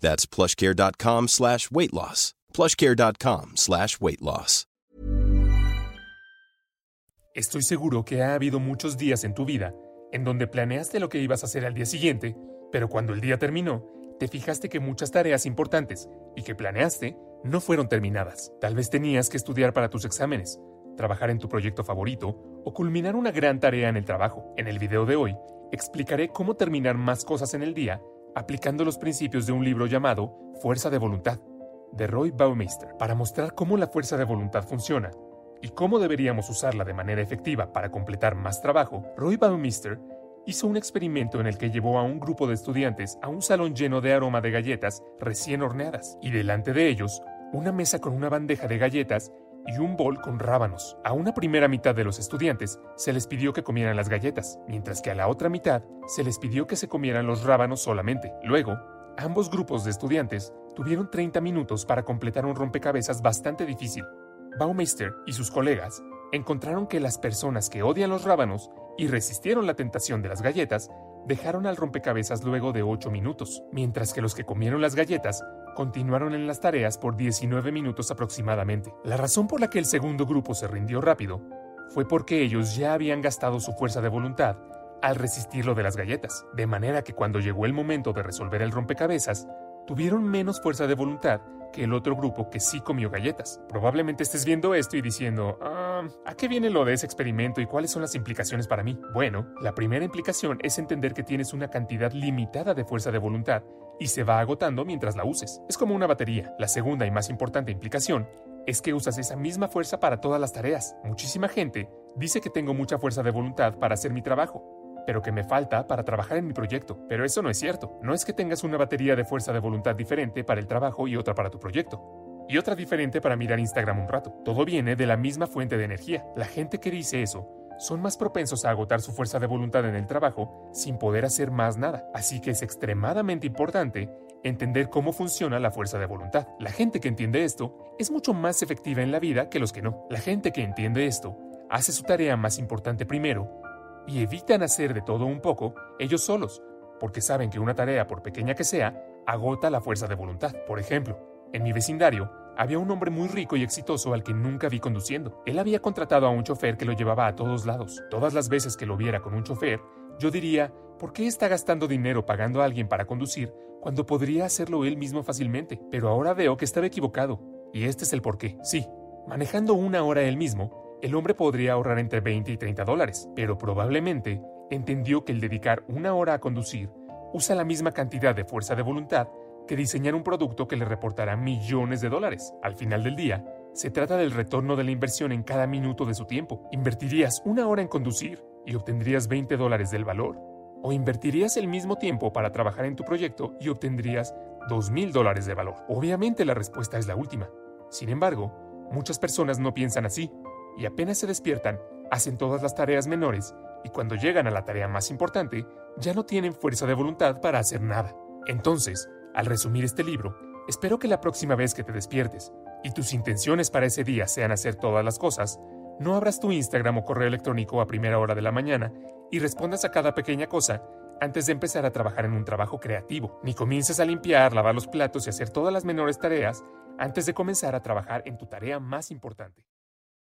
That's plushcare.com slash weight loss. plushcare.com slash weight loss. Estoy seguro que ha habido muchos días en tu vida en donde planeaste lo que ibas a hacer al día siguiente, pero cuando el día terminó, te fijaste que muchas tareas importantes y que planeaste no fueron terminadas. Tal vez tenías que estudiar para tus exámenes, trabajar en tu proyecto favorito o culminar una gran tarea en el trabajo. En el video de hoy, explicaré cómo terminar más cosas en el día aplicando los principios de un libro llamado Fuerza de Voluntad, de Roy Baumeister, para mostrar cómo la fuerza de voluntad funciona y cómo deberíamos usarla de manera efectiva para completar más trabajo. Roy Baumeister hizo un experimento en el que llevó a un grupo de estudiantes a un salón lleno de aroma de galletas recién horneadas y delante de ellos una mesa con una bandeja de galletas y un bol con rábanos. A una primera mitad de los estudiantes se les pidió que comieran las galletas, mientras que a la otra mitad se les pidió que se comieran los rábanos solamente. Luego, ambos grupos de estudiantes tuvieron 30 minutos para completar un rompecabezas bastante difícil. Baumeister y sus colegas encontraron que las personas que odian los rábanos y resistieron la tentación de las galletas dejaron al rompecabezas luego de 8 minutos, mientras que los que comieron las galletas continuaron en las tareas por 19 minutos aproximadamente. La razón por la que el segundo grupo se rindió rápido fue porque ellos ya habían gastado su fuerza de voluntad al resistir lo de las galletas, de manera que cuando llegó el momento de resolver el rompecabezas, tuvieron menos fuerza de voluntad que el otro grupo que sí comió galletas. Probablemente estés viendo esto y diciendo, ah, ¿a qué viene lo de ese experimento y cuáles son las implicaciones para mí? Bueno, la primera implicación es entender que tienes una cantidad limitada de fuerza de voluntad y se va agotando mientras la uses. Es como una batería. La segunda y más importante implicación es que usas esa misma fuerza para todas las tareas. Muchísima gente dice que tengo mucha fuerza de voluntad para hacer mi trabajo, pero que me falta para trabajar en mi proyecto. Pero eso no es cierto. No es que tengas una batería de fuerza de voluntad diferente para el trabajo y otra para tu proyecto. Y otra diferente para mirar Instagram un rato. Todo viene de la misma fuente de energía. La gente que dice eso son más propensos a agotar su fuerza de voluntad en el trabajo sin poder hacer más nada. Así que es extremadamente importante entender cómo funciona la fuerza de voluntad. La gente que entiende esto es mucho más efectiva en la vida que los que no. La gente que entiende esto hace su tarea más importante primero y evitan hacer de todo un poco ellos solos, porque saben que una tarea, por pequeña que sea, agota la fuerza de voluntad. Por ejemplo, en mi vecindario, había un hombre muy rico y exitoso al que nunca vi conduciendo. Él había contratado a un chofer que lo llevaba a todos lados. Todas las veces que lo viera con un chofer, yo diría, ¿por qué está gastando dinero pagando a alguien para conducir cuando podría hacerlo él mismo fácilmente? Pero ahora veo que estaba equivocado. Y este es el porqué. Sí, manejando una hora él mismo, el hombre podría ahorrar entre 20 y 30 dólares, pero probablemente entendió que el dedicar una hora a conducir usa la misma cantidad de fuerza de voluntad que diseñar un producto que le reportará millones de dólares. Al final del día, se trata del retorno de la inversión en cada minuto de su tiempo. ¿Invertirías una hora en conducir y obtendrías 20 dólares del valor? ¿O invertirías el mismo tiempo para trabajar en tu proyecto y obtendrías 2 mil dólares de valor? Obviamente la respuesta es la última. Sin embargo, muchas personas no piensan así y apenas se despiertan, hacen todas las tareas menores y cuando llegan a la tarea más importante, ya no tienen fuerza de voluntad para hacer nada. Entonces, al resumir este libro, espero que la próxima vez que te despiertes y tus intenciones para ese día sean hacer todas las cosas, no abras tu Instagram o correo electrónico a primera hora de la mañana y respondas a cada pequeña cosa antes de empezar a trabajar en un trabajo creativo, ni comiences a limpiar, lavar los platos y hacer todas las menores tareas antes de comenzar a trabajar en tu tarea más importante.